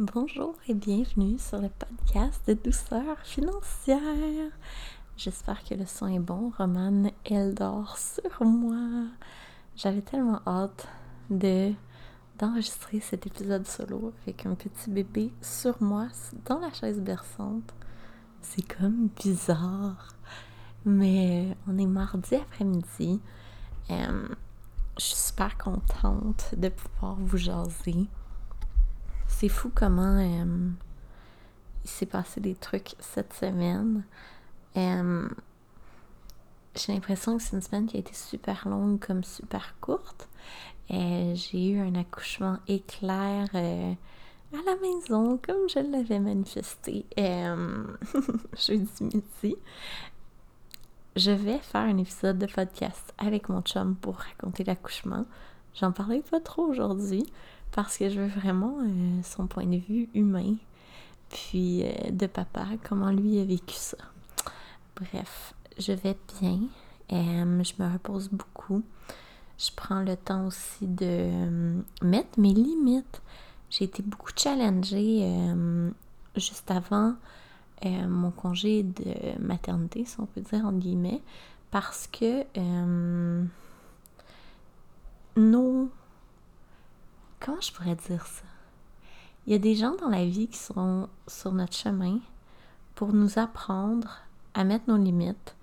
Bonjour et bienvenue sur le podcast de douceur financière. J'espère que le son est bon. Romane, elle dort sur moi. J'avais tellement hâte de d'enregistrer cet épisode solo avec un petit bébé sur moi dans la chaise berçante. C'est comme bizarre. Mais on est mardi après-midi. Euh, je suis super contente de pouvoir vous jaser c'est fou comment euh, il s'est passé des trucs cette semaine. Euh, j'ai l'impression que c'est une semaine qui a été super longue comme super courte. Euh, j'ai eu un accouchement éclair à la maison comme je l'avais manifesté jeudi midi. Je vais faire un épisode de podcast avec mon chum pour raconter l'accouchement. J'en parlais pas trop aujourd'hui parce que je veux vraiment euh, son point de vue humain, puis euh, de papa, comment lui a vécu ça. Bref, je vais bien, euh, je me repose beaucoup. Je prends le temps aussi de mettre mes limites. J'ai été beaucoup challengée juste avant mon congé de maternité, si on peut dire en guillemets, parce que nos comment je pourrais dire ça? Il y a des gens dans la vie qui seront sur notre chemin pour nous apprendre à mettre nos limites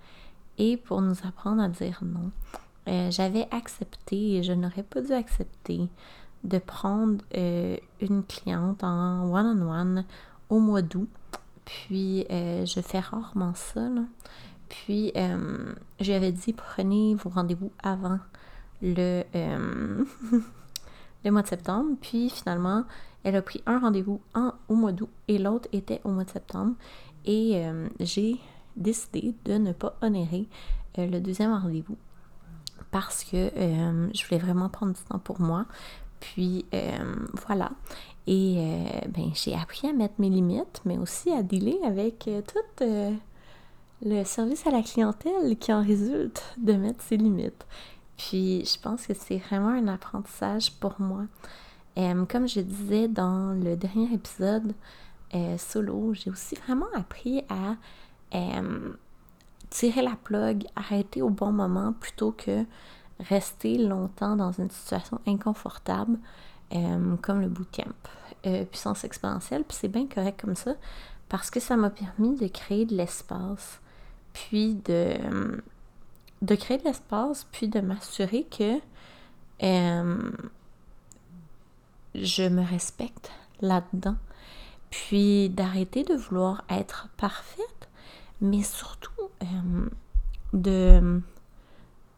et pour nous apprendre à dire non. Euh, j'avais accepté et je n'aurais pas dû accepter de prendre euh, une cliente en one-on-one au mois d'août. Puis euh, je fais rarement ça. Puis je lui avais dit prenez vos rendez-vous avant le le mois de septembre. Puis finalement, elle a pris un rendez-vous au mois d'août et l'autre était au mois de septembre. Et euh, j'ai décidé de ne pas honorer euh, le deuxième rendez-vous parce que euh, je voulais vraiment prendre du temps pour moi. Puis voilà. Et ben, j'ai appris à mettre mes limites, mais aussi à dealer avec tout le service à la clientèle qui en résulte de mettre ses limites. Puis je pense que c'est vraiment un apprentissage pour moi. Euh, comme je disais dans le dernier épisode euh, solo, j'ai aussi vraiment appris à euh, tirer la plug, arrêter au bon moment plutôt que rester longtemps dans une situation inconfortable comme le bootcamp. puissance exponentielle, puis c'est bien correct comme ça parce que ça m'a permis de créer de l'espace, puis de de créer de l'espace, puis de m'assurer que euh, je me respecte là-dedans, puis d'arrêter de vouloir être parfaite, mais surtout euh, de,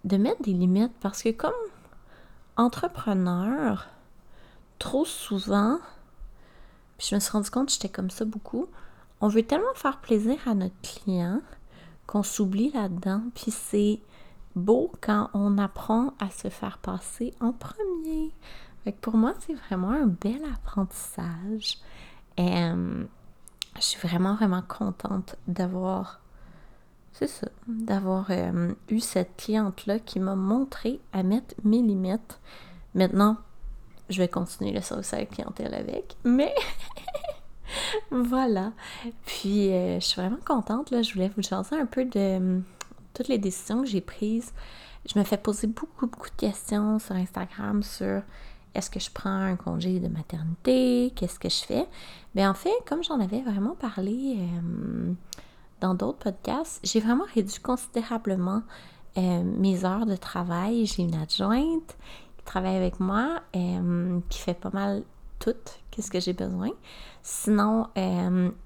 de mettre des limites, parce que comme entrepreneur, trop souvent, puis je me suis rendu compte que j'étais comme ça beaucoup, on veut tellement faire plaisir à notre client qu'on s'oublie là-dedans, puis c'est beau quand on apprend à se faire passer en premier. pour moi, c'est vraiment un bel apprentissage. Et euh, je suis vraiment, vraiment contente d'avoir, c'est ça, d'avoir euh, eu cette cliente-là qui m'a montré à mettre mes limites. Maintenant, je vais continuer le service à la clientèle avec, mais voilà. Puis, euh, je suis vraiment contente, là. Je voulais vous jaser un peu de toutes les décisions que j'ai prises, je me fais poser beaucoup, beaucoup de questions sur Instagram sur est-ce que je prends un congé de maternité, qu'est-ce que je fais? Mais en fait, comme j'en avais vraiment parlé euh, dans d'autres podcasts, j'ai vraiment réduit considérablement euh, mes heures de travail. J'ai une adjointe qui travaille avec moi, euh, qui fait pas mal tout, qu'est-ce que j'ai besoin. Sinon,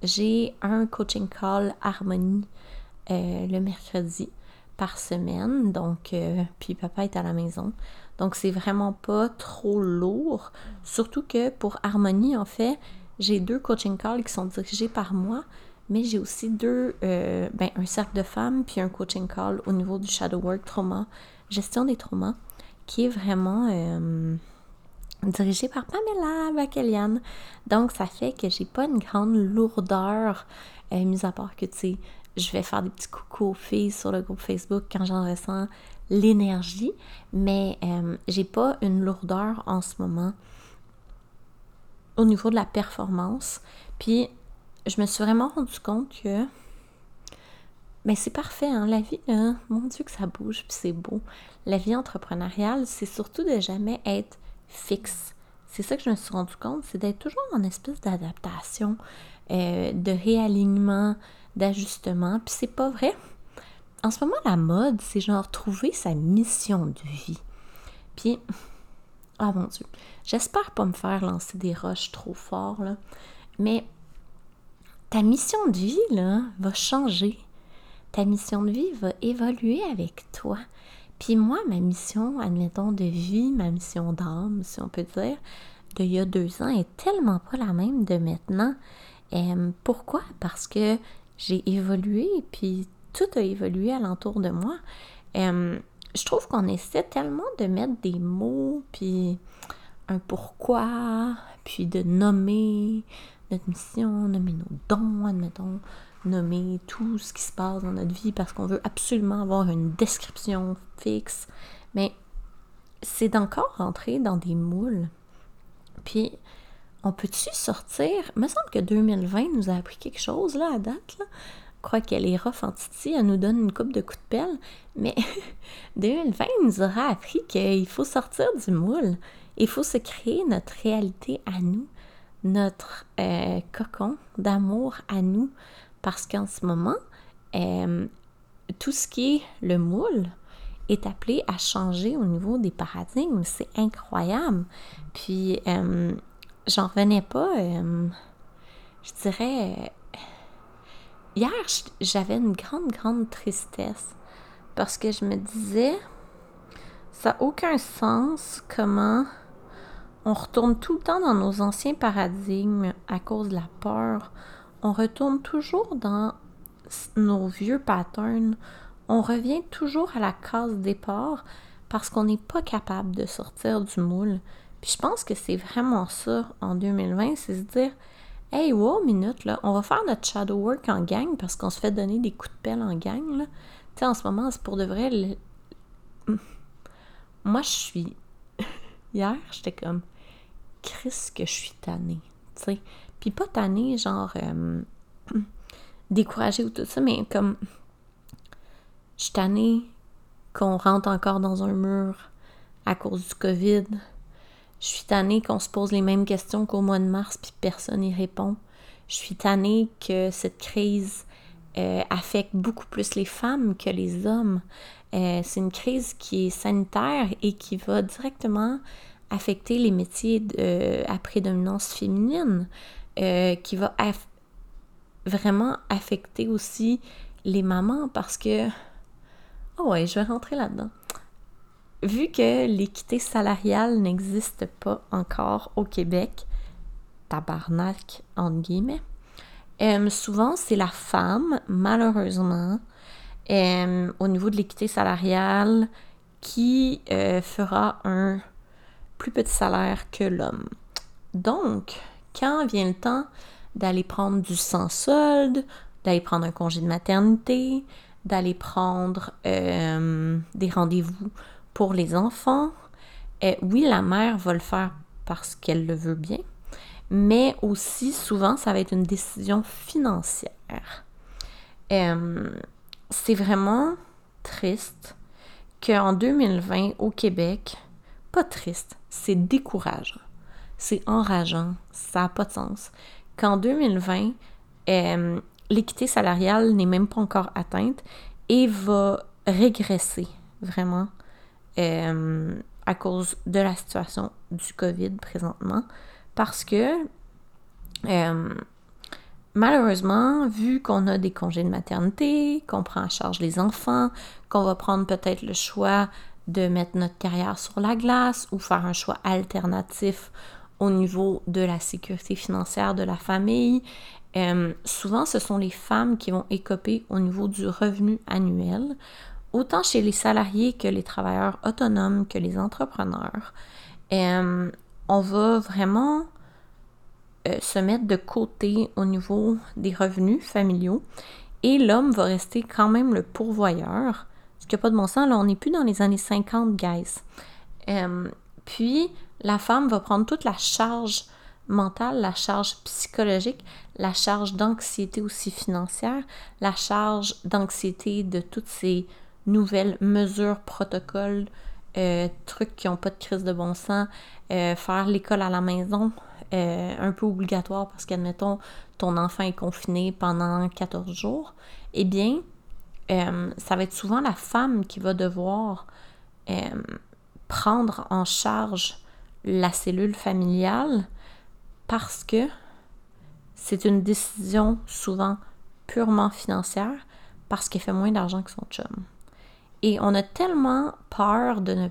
j'ai un coaching call harmonie le mercredi par semaine. Donc, euh, puis papa est à la maison. Donc, c'est vraiment pas trop lourd. Surtout que pour Harmonie, en fait, j'ai deux coaching calls qui sont dirigés par moi, mais j'ai aussi deux, euh, ben, un cercle de femmes, puis un coaching call au niveau du shadow work trauma, gestion des traumas, qui est vraiment euh, dirigé par Pamela Bakelian. Donc, ça fait que j'ai pas une grande lourdeur, mis à part que, tu sais, je vais faire des petits coucou aux filles sur le groupe Facebook quand j'en ressens l'énergie, mais euh, j'ai pas une lourdeur en ce moment au niveau de la performance. Puis je me suis vraiment rendu compte que mais ben, c'est parfait, hein, la vie, là, mon Dieu que ça bouge, puis c'est beau. La vie entrepreneuriale, c'est surtout de jamais être fixe. C'est ça que je me suis rendu compte, c'est d'être toujours en espèce d'adaptation, euh, de réalignement, d'ajustement. Puis c'est pas vrai. En ce moment, la mode, c'est genre trouver sa mission de vie. Puis, oh mon Dieu, j'espère pas me faire lancer des roches trop fort. Mais ta mission de vie, là, va changer ta mission de vie va évoluer avec toi. Puis moi, ma mission, admettons, de vie, ma mission d'âme, si on peut dire, d'il y a deux ans est tellement pas la même de maintenant. Euh, pourquoi? Parce que j'ai évolué, puis tout a évolué alentour de moi. Euh, je trouve qu'on essaie tellement de mettre des mots, puis un pourquoi, puis de nommer notre mission, nommer nos dons, admettons, nommer tout ce qui se passe dans notre vie parce qu'on veut absolument avoir une description fixe. Mais c'est d'encore rentrer dans des moules. Puis, on peut-tu sortir? Il me semble que 2020 nous a appris quelque chose, là, à date. Je crois qu'elle est rough en elle nous donne une coupe de coups de pelle, mais 2020 nous aura appris qu'il faut sortir du moule. Il faut se créer notre réalité à nous, notre euh, cocon d'amour à nous, parce qu'en ce moment, euh, tout ce qui est le moule est appelé à changer au niveau des paradigmes. C'est incroyable. Puis, euh, j'en revenais pas. Euh, je dirais. Hier, j'avais une grande, grande tristesse parce que je me disais, ça n'a aucun sens comment on retourne tout le temps dans nos anciens paradigmes à cause de la peur, on retourne toujours dans nos vieux patterns. On revient toujours à la case départ parce qu'on n'est pas capable de sortir du moule. Puis je pense que c'est vraiment ça en 2020, c'est se dire Hey, wow, minute, là, on va faire notre shadow work en gang parce qu'on se fait donner des coups de pelle en gang, là. Tu sais, en ce moment, c'est pour de vrai. Moi, je suis. Hier, j'étais comme Chris, que je suis tannée. Tu sais, puis pas tanner, genre euh, découragé ou tout ça, mais comme je suis tannée qu'on rentre encore dans un mur à cause du COVID. Je suis tannée qu'on se pose les mêmes questions qu'au mois de mars puis personne n'y répond. Je suis tannée que cette crise euh, affecte beaucoup plus les femmes que les hommes. Euh, c'est une crise qui est sanitaire et qui va directement affecter les métiers à prédominance féminine. Euh, qui va vraiment affecter aussi les mamans parce que, oh ouais, je vais rentrer là-dedans. Vu que l'équité salariale n'existe pas encore au Québec, tabarnak, entre guillemets, euh, souvent c'est la femme, malheureusement, euh, au niveau de l'équité salariale, qui fera un plus petit salaire que l'homme. Donc, quand vient le temps d'aller prendre du sans solde, d'aller prendre un congé de maternité, d'aller prendre euh, des rendez-vous pour les enfants, euh, oui, la mère va le faire parce qu'elle le veut bien, mais aussi souvent, ça va être une décision financière. Euh, c'est vraiment triste qu'en 2020, au Québec, pas triste, c'est décourageant c'est enrageant, ça n'a pas de sens. Qu'en 2020, euh, l'équité salariale n'est même pas encore atteinte et va régresser vraiment euh, à cause de la situation du COVID présentement. Parce que euh, malheureusement, vu qu'on a des congés de maternité, qu'on prend en charge les enfants, qu'on va prendre peut-être le choix de mettre notre carrière sur la glace ou faire un choix alternatif au niveau de la sécurité financière de la famille. Euh, souvent, ce sont les femmes qui vont écoper au niveau du revenu annuel, autant chez les salariés que les travailleurs autonomes, que les entrepreneurs. Euh, on va vraiment euh, se mettre de côté au niveau des revenus familiaux et l'homme va rester quand même le pourvoyeur. Ce qui n'a pas de bon sens, là, on n'est plus dans les années 50, guys. Puis, la femme va prendre toute la charge mentale, la charge psychologique, la charge d'anxiété aussi financière, la charge d'anxiété de toutes ces nouvelles mesures, protocoles, euh, trucs qui n'ont pas de crise de bon sens, euh, faire l'école à la maison, euh, un peu obligatoire parce qu'admettons, ton enfant est confiné pendant 14 jours, eh bien, ça va être souvent la femme qui va devoir prendre en charge la cellule familiale parce que c'est une décision souvent purement financière parce qu'elle fait moins d'argent que son chum. Et on a tellement peur de ne...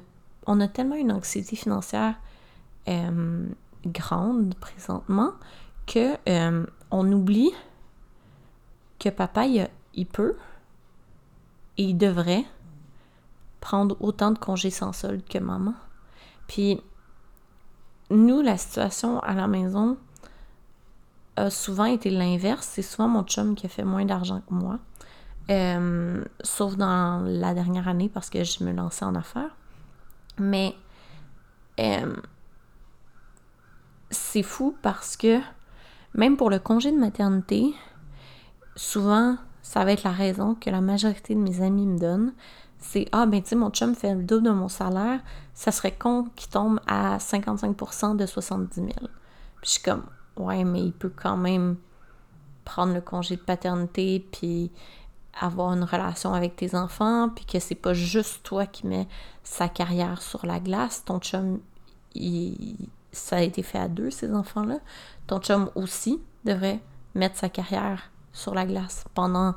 On a tellement une anxiété financière euh, grande présentement que euh, on oublie que papa, il, peut et il devrait autant de congés sans solde que maman. Puis nous, la situation à la maison a souvent été l'inverse. C'est souvent mon chum qui a fait moins d'argent que moi. Euh, sauf dans la dernière année parce que je me lançais en affaires. Mais euh, c'est fou parce que même pour le congé de maternité, souvent ça va être la raison que la majorité de mes amis me donnent. C'est Ah, ben tu sais, mon chum fait le double de mon salaire, ça serait con qu'il tombe à 55% de 70 000. Puis je suis comme Ouais, mais il peut quand même prendre le congé de paternité, puis avoir une relation avec tes enfants, puis que c'est pas juste toi qui mets sa carrière sur la glace. Ton chum, ça a été fait à deux, ces enfants-là. Ton chum aussi devrait mettre sa carrière sur la glace pendant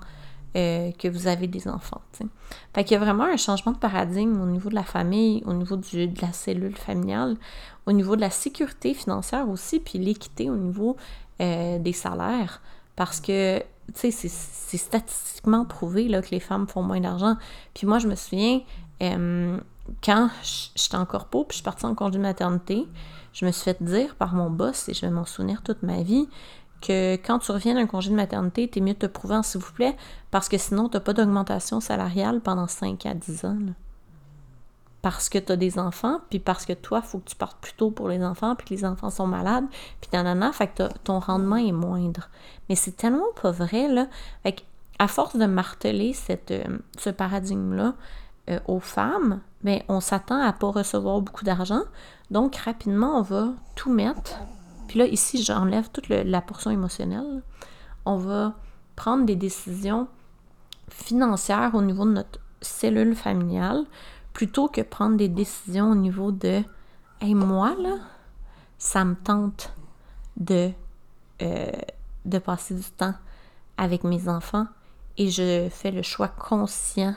euh, que vous avez des enfants. T'sais. Fait qu'il y a vraiment un changement de paradigme au niveau de la famille, au niveau de la cellule familiale, au niveau de la sécurité financière aussi, puis l'équité au niveau euh, des salaires. Parce que tu sais, c'est statistiquement prouvé là, que les femmes font moins d'argent. Puis moi, je me souviens, euh, quand j'étais en corpo, puis je suis partie en congé de maternité, je me suis fait dire par mon boss, et je vais m'en souvenir toute ma vie, que quand tu reviens d'un congé de maternité, t'es mieux de te prouver, s'il vous plaît, parce que sinon, t'as pas d'augmentation salariale pendant 5 à 10 ans. Parce que tu as des enfants, puis parce que toi, faut que tu partes plus tôt pour les enfants, puis que les enfants sont malades, puis nanana, fait que ton rendement est moindre. Mais c'est tellement pas vrai, là. Fait à force de marteler euh, ce paradigme-là euh, aux femmes, ben, on s'attend à pas recevoir beaucoup d'argent. Donc, rapidement, on va tout mettre. Puis là, ici, j'enlève toute la portion émotionnelle. On va prendre des décisions financières au niveau de notre cellule familiale plutôt que prendre des décisions au niveau de Hey, moi, là, ça me tente de, euh, de passer du temps avec mes enfants et je fais le choix conscient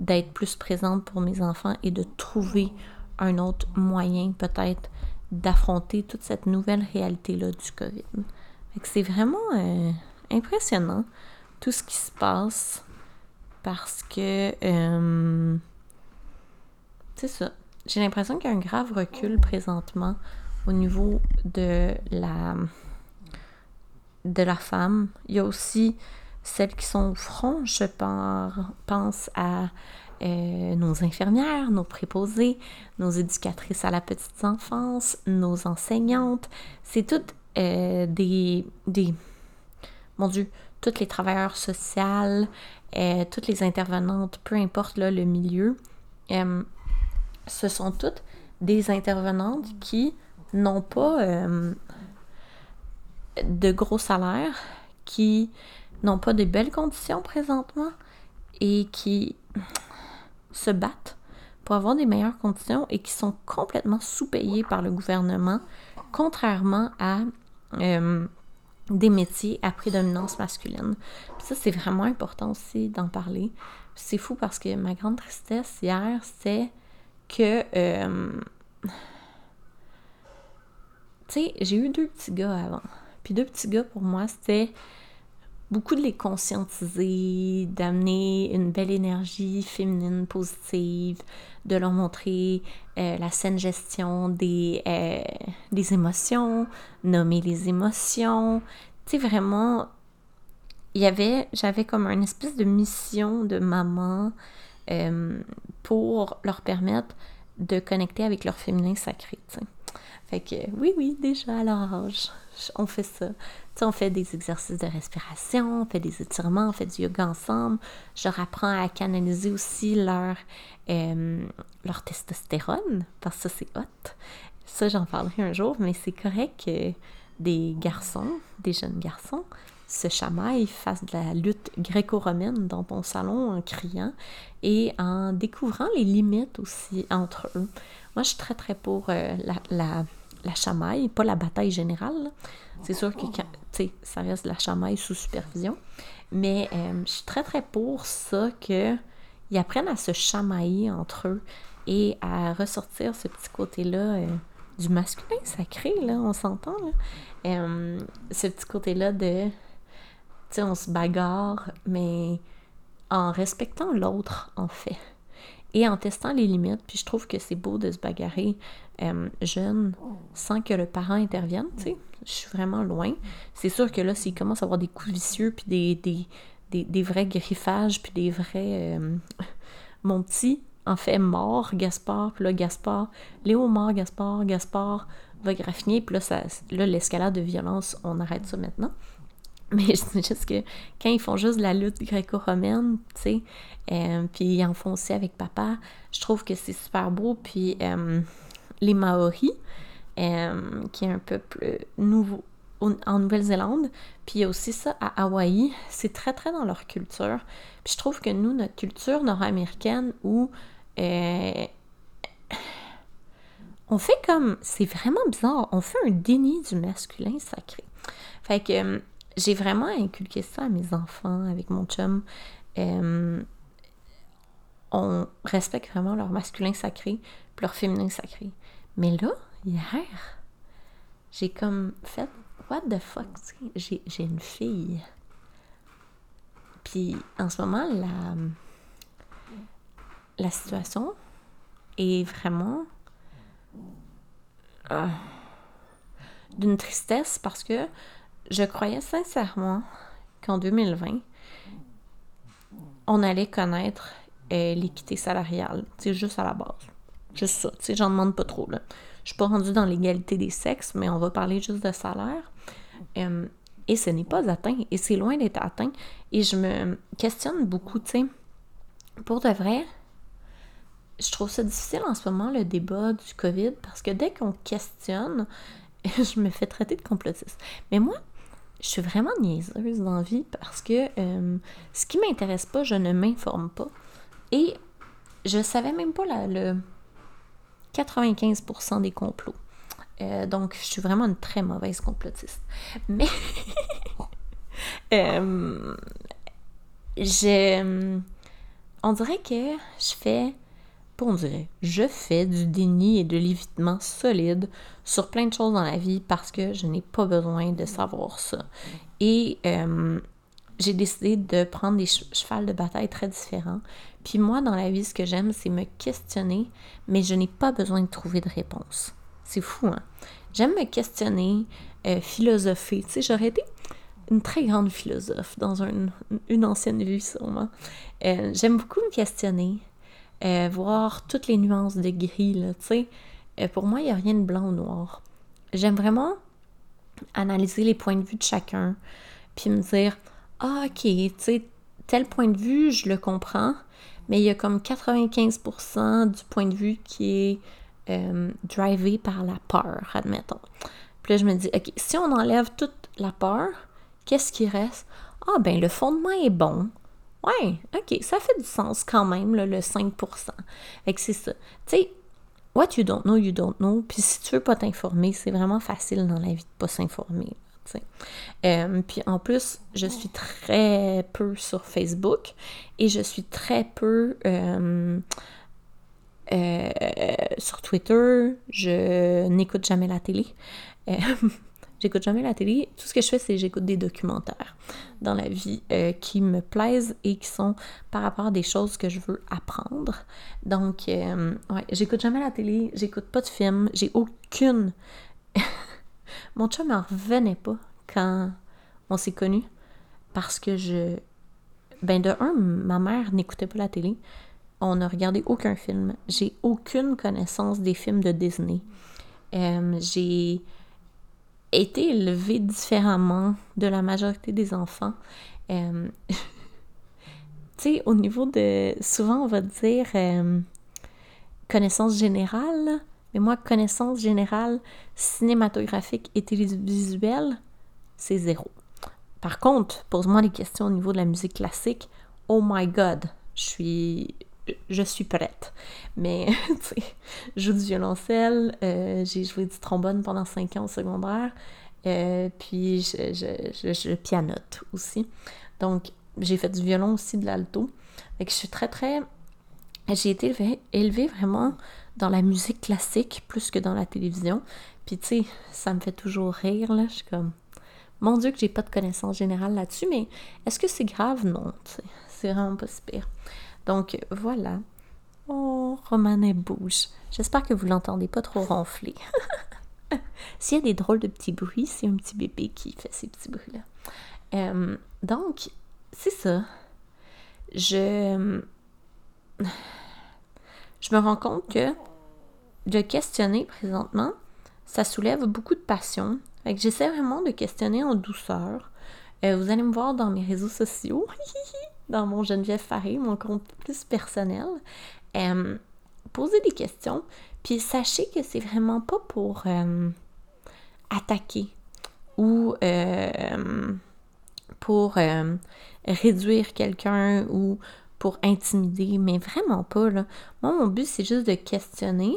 d'être plus présente pour mes enfants et de trouver un autre moyen peut-être d'affronter toute cette nouvelle réalité-là du COVID. C'est vraiment euh, impressionnant tout ce qui se passe parce que euh, c'est ça. J'ai l'impression qu'il y a un grave recul présentement au niveau de la de la femme. Il y a aussi celles qui sont au front, je pense à euh, nos infirmières, nos préposées, nos éducatrices à la petite enfance, nos enseignantes. C'est toutes euh, des, des... Mon Dieu, toutes les travailleurs sociales, euh, toutes les intervenantes, peu importe le milieu ce sont toutes des intervenantes qui n'ont pas de gros salaires, qui n'ont pas de belles conditions présentement et qui se battent pour avoir des meilleures conditions et qui sont complètement sous-payées par le gouvernement, contrairement à euh, des métiers à prédominance masculine. ça, c'est vraiment important aussi d'en parler. C'est fou parce que ma grande tristesse hier, c'est que. Euh, tu sais, j'ai eu deux petits gars avant. Puis deux petits gars, pour moi, c'était beaucoup de les conscientiser, d'amener une belle énergie féminine positive, de leur montrer euh, la saine gestion des, euh, des émotions, nommer les émotions. Tu sais, vraiment, il y avait, j'avais comme une espèce de mission de maman euh, pour leur permettre de connecter avec leur féminin sacré. Fait que oui, oui, déjà à âge, on fait ça. sais, on fait des exercices de respiration, on fait des étirements, on fait du yoga ensemble. Je leur apprends à canaliser aussi leur, euh, leur testostérone, parce que ça, c'est hot. Ça, j'en parlerai un jour, mais c'est correct que des garçons, des jeunes garçons, se chamaillent, fassent de la lutte gréco-romaine dans ton salon en criant et en découvrant les limites aussi entre eux. Moi, je suis très, très pour euh, la, la, la, chamaille, pas la bataille générale. C'est sûr que ça reste la chamaille sous supervision. Mais euh, je suis très, très pour ça qu'ils apprennent à se chamailler entre eux et à ressortir ce petit côté-là euh, du masculin sacré, là, on s'entend. Euh, ce petit côté-là de, tu sais, on se bagarre, mais en respectant l'autre, en fait. Et en testant les limites, puis je trouve que c'est beau de se bagarrer euh, jeune sans que le parent intervienne, tu sais. Je suis vraiment loin. C'est sûr que là, s'il commence à avoir des coups vicieux, puis des, vrais griffages, puis des vrais... Euh, mon petit, en fait mort, Gaspard, puis là, Gaspard, Léo mort, Gaspard, Gaspard va graffiner, puis là, là l'escalade de violence, on arrête ça maintenant. Mais c'est juste que quand ils font juste la lutte gréco-romaine, tu sais, euh, puis ils en font aussi avec papa, je trouve que c'est super beau. Puis euh, les Maoris, euh, qui est un peuple nouveau en Nouvelle-Zélande, puis il y a aussi ça à Hawaï, c'est très très dans leur culture. Puis je trouve que nous, notre culture nord-américaine, où euh, on fait comme. C'est vraiment bizarre. On fait un déni du masculin sacré. Fait que j'ai vraiment inculqué ça à mes enfants avec mon chum. On respecte vraiment leur masculin sacré leur féminin sacré. Mais là, hier, j'ai comme fait What the fuck, j'ai une fille. Puis en ce moment, la la situation est vraiment euh, d'une tristesse parce que je croyais sincèrement qu'en 2020, on allait connaître euh, l'équité salariale. C'est juste à la base. Juste ça. Tu sais, j'en demande pas trop. Là. Je suis pas rendue dans l'égalité des sexes, mais on va parler juste de salaire. Et ce n'est pas atteint. Et c'est loin d'être atteint. Et je me questionne beaucoup, tu sais. Pour de vrai, je trouve ça difficile en ce moment, le débat du COVID, parce que dès qu'on questionne, je me fais traiter de complotiste. Mais moi, je suis vraiment niaiseuse dans vie parce que euh, ce qui m'intéresse pas, je ne m'informe pas. Et je savais même pas le 95% des complots. Euh, donc, je suis vraiment une très mauvaise complotiste. Mais, euh, je, on dirait que je fais on dirait, je fais du déni et de l'évitement solide sur plein de choses dans la vie parce que je n'ai pas besoin de savoir ça. Et euh, j'ai décidé de prendre des chevals de bataille très différents. Puis moi, dans la vie, ce que j'aime, c'est me questionner, mais je n'ai pas besoin de trouver de réponse. C'est fou, hein? J'aime me questionner, euh, philosopher. Tu sais, j'aurais été une très grande philosophe dans une ancienne vie, sûrement. Euh, j'aime beaucoup me questionner, euh, voir toutes les nuances de gris, là, tu sais. Euh, pour moi, il n'y a rien de blanc ou noir. J'aime vraiment analyser les points de vue de chacun, puis me dire, ah, ok, tu sais, tel point de vue, je le comprends, mais il y a comme 95% du point de vue qui est euh, drivé par la peur, admettons. Puis là, je me dis, ok, si on enlève toute la peur, qu'est-ce qui reste? Ah, ben, le fondement est bon. Ouais, ok, ça fait du sens quand même, le 5%. Fait que c'est ça. Tu sais, what you don't know, you don't know. Puis si tu veux pas t'informer, c'est vraiment facile dans la vie de pas s'informer. Euh, puis en plus, je suis très peu sur Facebook et je suis très peu euh, euh, sur Twitter. Je n'écoute jamais la télé. J'écoute jamais la télé. Tout ce que je fais, c'est j'écoute des documentaires dans la vie euh, qui me plaisent et qui sont par rapport à des choses que je veux apprendre. Donc, euh, ouais, j'écoute jamais la télé, j'écoute pas de films, j'ai aucune. Mon chum m'en revenait pas quand on s'est connus parce que je. Ben, de un, ma mère n'écoutait pas la télé. On n'a regardé aucun film. J'ai aucune connaissance des films de Disney. Euh, j'ai été élevée différemment de la majorité des enfants. Euh, tu sais, au niveau de... Souvent, on va dire euh, connaissance générale, mais moi, connaissance générale cinématographique et télévisuelle, c'est zéro. Par contre, pose-moi des questions au niveau de la musique classique. Oh my god, je suis je suis prête. Mais, tu sais, je joue du violoncelle, euh, j'ai joué du trombone pendant 5 ans au secondaire, euh, puis je, pianote aussi. Donc, j'ai fait du violon aussi, de l'alto. Fait que je suis très, très... J'ai été élevée, vraiment dans la musique classique plus que dans la télévision. Puis, tu sais, ça me fait toujours rire, là. Je suis comme... Mon Dieu que j'ai pas de connaissances générales là-dessus, mais est-ce que c'est grave? Non, c'est vraiment pas si pire. Donc voilà. Oh, Romane bouge. J'espère que vous l'entendez pas trop ronfler. S'il y a des drôles de petits bruits, c'est un petit bébé qui fait ces petits bruits-là. Euh, donc, c'est ça. Je... Je me rends compte que de questionner présentement, ça soulève beaucoup de passion. Fait que j'essaie vraiment de questionner en douceur. Euh, vous allez me voir dans mes réseaux sociaux. dans mon Geneviève Faré, mon compte plus personnel. Euh, posez des questions, puis sachez que c'est vraiment pas pour euh, attaquer ou euh, pour réduire quelqu'un ou pour intimider, mais vraiment pas. Là. Moi, mon but, c'est juste de questionner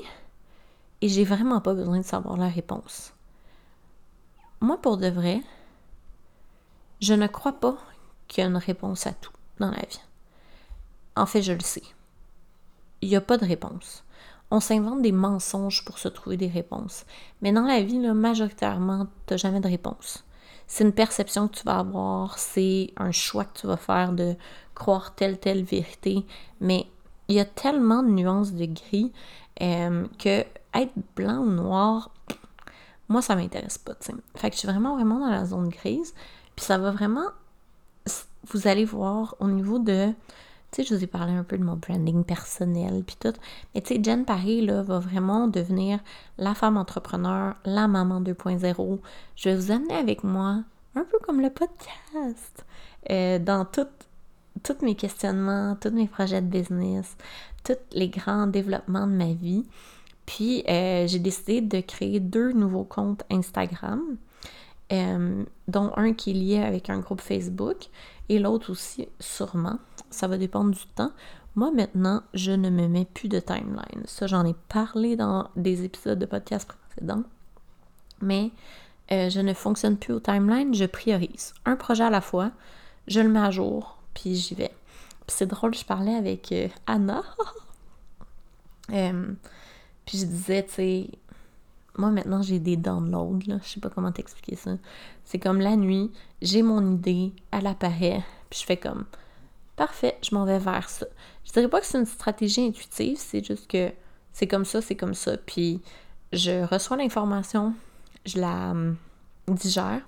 et j'ai vraiment pas besoin de savoir la réponse. Moi, pour de vrai, je ne crois pas qu'il y a une réponse à tout la vie. En fait, je le sais. Il n'y a pas de réponse. On s'invente des mensonges pour se trouver des réponses. Mais dans la vie, là, majoritairement, tu n'as jamais de réponse. C'est une perception que tu vas avoir, c'est un choix que tu vas faire de croire telle, telle vérité. Mais il y a tellement de nuances de gris euh, que être blanc ou noir, moi, ça m'intéresse pas. Fait que je suis vraiment, vraiment dans la zone grise. Puis ça va vraiment vous allez voir au niveau de. Tu sais, je vous ai parlé un peu de mon branding personnel, puis tout. Mais tu sais, Jen Paris, là, va vraiment devenir la femme entrepreneur, la maman 2.0. Je vais vous amener avec moi, un peu comme le podcast, euh, dans tous mes questionnements, tous mes projets de business, tous les grands développements de ma vie. Puis, euh, j'ai décidé de créer deux nouveaux comptes Instagram. Euh, dont un qui est lié avec un groupe Facebook et l'autre aussi sûrement. Ça va dépendre du temps. Moi maintenant, je ne me mets plus de timeline. Ça, j'en ai parlé dans des épisodes de podcast précédents. Mais euh, je ne fonctionne plus au timeline, je priorise. Un projet à la fois, je le mets à jour, puis j'y vais. Puis c'est drôle, je parlais avec euh, Anna. puis je disais, tu sais, moi maintenant j'ai des downloads, là. je sais pas comment t'expliquer ça. C'est comme la nuit, j'ai mon idée, elle apparaît, puis je fais comme parfait, je m'en vais vers ça. Je dirais pas que c'est une stratégie intuitive, c'est juste que c'est comme ça, c'est comme ça, puis je reçois l'information, je la hum, digère,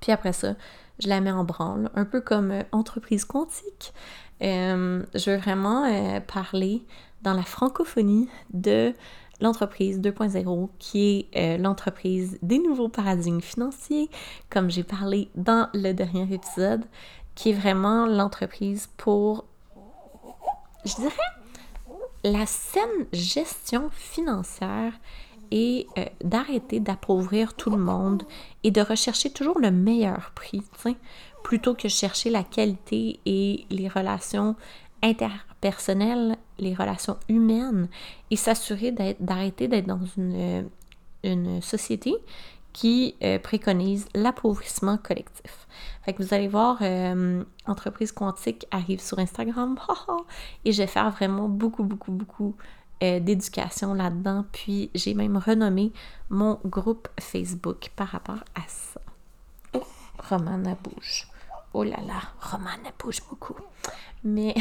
puis après ça, je la mets en branle, un peu comme euh, entreprise quantique. Euh, je veux vraiment euh, parler dans la francophonie de l'entreprise 2.0 qui est euh, l'entreprise des nouveaux paradigmes financiers, comme j'ai parlé dans le dernier épisode, qui est vraiment l'entreprise pour, je dirais, la saine gestion financière et euh, d'arrêter d'appauvrir tout le monde et de rechercher toujours le meilleur prix, plutôt que chercher la qualité et les relations interpersonnelles, les relations humaines et s'assurer d'arrêter d'être dans une, une société qui euh, préconise l'appauvrissement collectif. Fait que vous allez voir, euh, Entreprise Quantique arrive sur Instagram et je vais faire vraiment beaucoup, beaucoup, beaucoup euh, d'éducation là-dedans. Puis j'ai même renommé mon groupe Facebook par rapport à ça. Oh, Romana bouge. Oh là là, Romane bouge beaucoup. Mais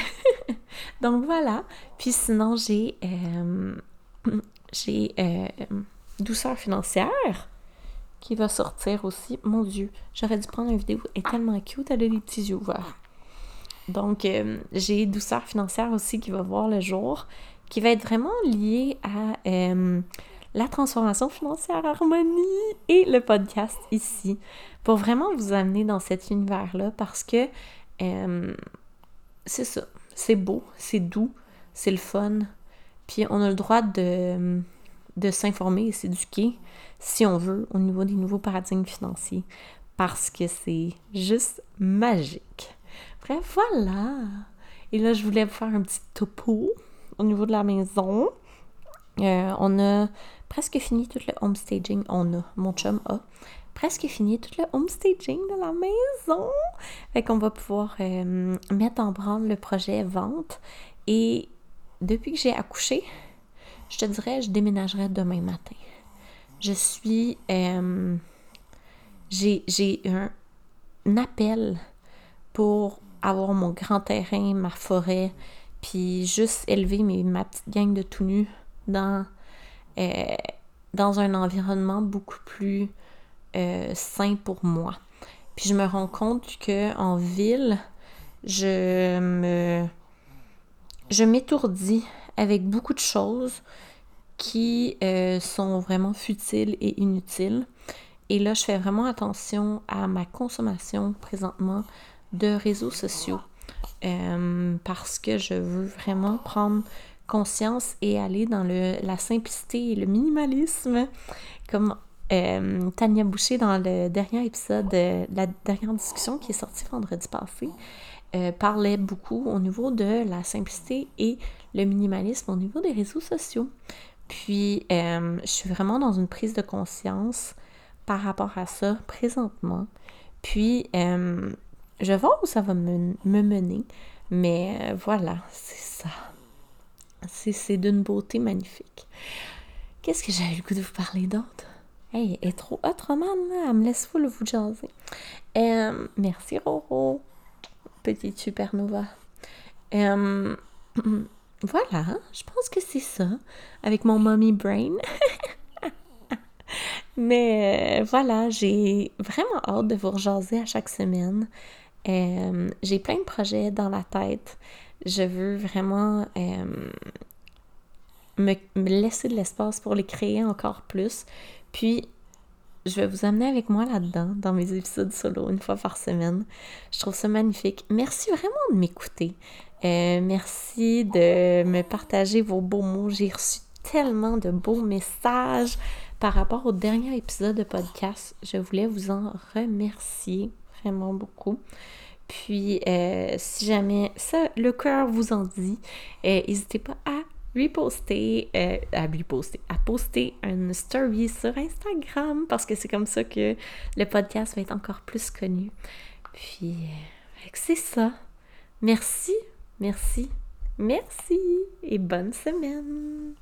donc voilà. Puis sinon, j'ai euh, j'ai euh, douceur financière qui va sortir aussi. Mon Dieu, j'aurais dû prendre une vidéo. Elle est tellement cute, elle a des petits yeux ouverts. Donc, euh, j'ai douceur financière aussi qui va voir le jour, qui va être vraiment liée à la transformation financière harmonie et le podcast ici pour vraiment vous amener dans cet univers-là parce que euh, c'est ça, c'est beau, c'est doux, c'est le fun, puis on a le droit de, de s'informer et s'éduquer si on veut au niveau des nouveaux paradigmes financiers parce que c'est juste magique. Bref, voilà. Et là, je voulais vous faire un petit topo au niveau de la maison. Euh, on a presque fini tout le homestaging. On a, mon chum a presque fini tout le homestaging de la maison. Fait qu'on va pouvoir euh, mettre en branle le projet vente. Et depuis que j'ai accouché, je te dirais, je déménagerai demain matin. Je suis. Euh, j'ai un, appel pour avoir mon grand terrain, ma forêt, puis juste élever ma petite gang de tout nus dans, euh, dans un environnement beaucoup plus euh, sain pour moi. Puis je me rends compte que en ville, je me je m'étourdis avec beaucoup de choses qui euh, sont vraiment futiles et inutiles. Et là, je fais vraiment attention à ma consommation présentement de réseaux sociaux parce que je veux vraiment prendre conscience et aller dans le, la simplicité et le minimalisme, comme euh, Tania Boucher dans le dernier épisode, de la dernière discussion qui est sortie vendredi passé, euh, parlait beaucoup au niveau de la simplicité et le minimalisme au niveau des réseaux sociaux. Puis, je suis vraiment dans une prise de conscience par rapport à ça présentement. Puis, euh, je vois où ça va me, mener, mais euh, voilà, c'est ça. C'est d'une beauté magnifique. Qu'est-ce que j'ai eu le goût de vous parler d'autre? Hey, elle est trop hot, Roman, là. Elle me laisse vous jaser. Merci, Roro. Petite supernova. voilà, je pense que c'est ça. Avec mon mommy brain. Mais euh, voilà, j'ai vraiment hâte de vous rejaser à chaque semaine. J'ai plein de projets dans la tête. Je veux vraiment euh, me, laisser de l'espace pour les créer encore plus. Puis, je vais vous amener avec moi là-dedans, dans mes épisodes solo, une fois par semaine. Je trouve ça magnifique. Merci vraiment de m'écouter. merci de me partager vos beaux mots. J'ai reçu tellement de beaux messages par rapport au dernier épisode de podcast. Je voulais vous en remercier vraiment beaucoup. Puis, euh, si jamais ça, le cœur vous en dit, euh, n'hésitez pas à reposter, euh, à reposter, à poster une story sur Instagram parce que c'est comme ça que le podcast va être encore plus connu. Puis, c'est ça. Merci, merci, merci et bonne semaine.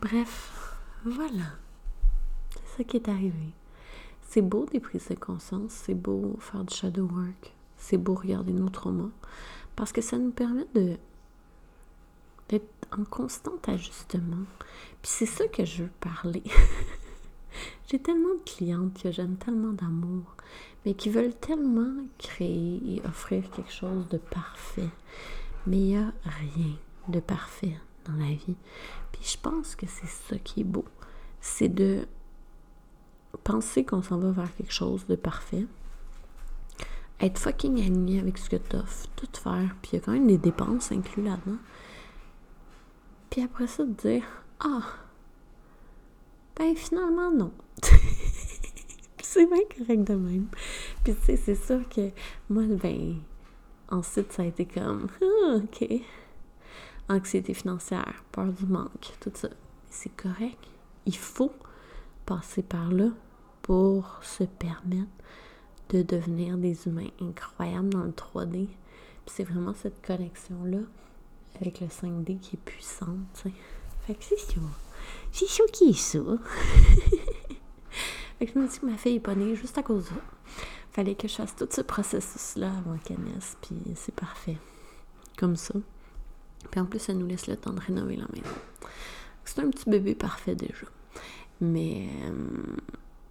Bref, voilà. C'est ça qui est arrivé. C'est beau des prises de conscience, c'est beau faire du shadow work, c'est beau regarder nos traumas, parce que ça nous permet d'être en constant ajustement. Puis c'est ça que je veux parler. J'ai tellement de clientes que j'aime tellement d'amour, mais qui veulent tellement créer et offrir quelque chose de parfait. Mais il n'y a rien de parfait dans la vie. Puis je pense que c'est ça qui est beau. C'est de penser qu'on s'en va vers quelque chose de parfait. Être fucking aligné avec ce que t'offres, tout faire. Puis il y a quand même des dépenses incluses là-dedans. Puis après ça, de dire Ah, ben finalement, non. c'est bien correct de même. Puis tu sais, c'est sûr que moi, ben, ensuite, ça a été comme ah, Ok. Anxiété financière, peur du manque, tout ça. C'est correct. Il faut passer par là pour se permettre de devenir des humains incroyables dans le 3D. Puis c'est vraiment cette connexion-là avec le 5D qui est puissante. Fait que c'est ça. C'est ça qui est ça. fait que je me dis que ma fille est pas juste à cause de ça. Fallait que je fasse tout ce processus-là avant qu'elle naisse, puis c'est parfait. Comme ça. Puis en plus, ça nous laisse le temps de rénover la maison. C'est un petit bébé parfait déjà. Mais euh,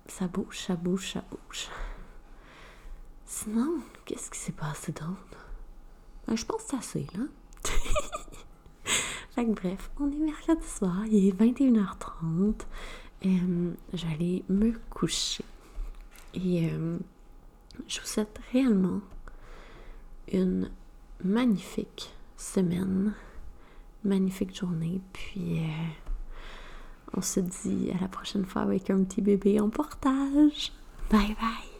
ça bouge, ça bouge, ça bouge. Sinon, qu'est-ce qui s'est passé d'autre? Ben, je pense que c'est assez, là. fait que bref, on est mercredi soir, il est 21h30. Euh, J'allais me coucher. Et euh, je vous souhaite réellement une magnifique semaine, magnifique journée. Puis euh, on se dit à la prochaine fois avec un petit bébé en portage. Bye bye!